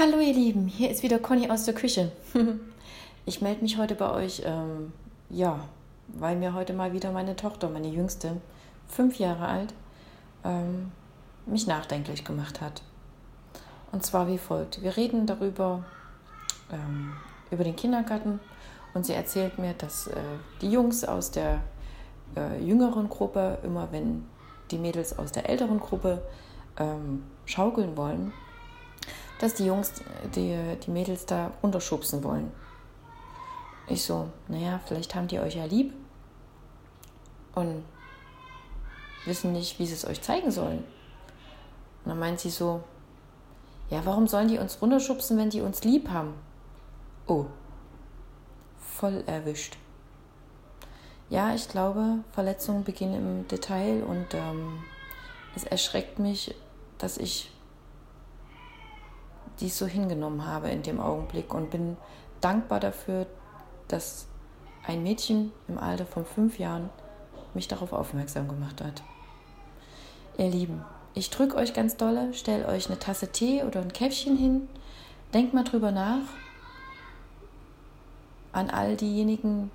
Hallo ihr Lieben, hier ist wieder Conny aus der Küche. Ich melde mich heute bei euch, ähm, ja, weil mir heute mal wieder meine Tochter, meine Jüngste, fünf Jahre alt, ähm, mich nachdenklich gemacht hat. Und zwar wie folgt. Wir reden darüber, ähm, über den Kindergarten und sie erzählt mir, dass äh, die Jungs aus der äh, jüngeren Gruppe, immer wenn die Mädels aus der älteren Gruppe ähm, schaukeln wollen, dass die Jungs die, die Mädels da runterschubsen wollen. Ich so, naja, vielleicht haben die euch ja lieb und wissen nicht, wie sie es euch zeigen sollen. Und dann meint sie so, ja, warum sollen die uns runterschubsen, wenn die uns lieb haben? Oh, voll erwischt. Ja, ich glaube, Verletzungen beginnen im Detail und ähm, es erschreckt mich, dass ich dies so hingenommen habe in dem Augenblick und bin dankbar dafür, dass ein Mädchen im Alter von fünf Jahren mich darauf aufmerksam gemacht hat. Ihr Lieben, ich drücke euch ganz dolle, stell euch eine Tasse Tee oder ein Käffchen hin, denkt mal drüber nach an all diejenigen,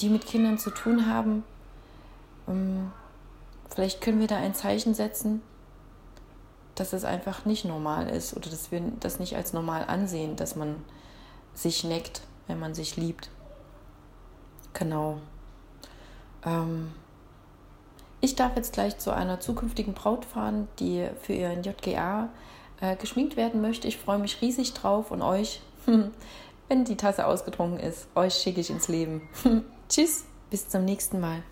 die mit Kindern zu tun haben. Ähm, vielleicht können wir da ein Zeichen setzen, dass es einfach nicht normal ist oder dass wir das nicht als normal ansehen, dass man sich neckt, wenn man sich liebt. Genau. Ähm ich darf jetzt gleich zu einer zukünftigen Braut fahren, die für ihren JGA äh, geschminkt werden möchte. Ich freue mich riesig drauf und euch, wenn die Tasse ausgetrunken ist, euch schicke ich ins Leben. Tschüss, bis zum nächsten Mal.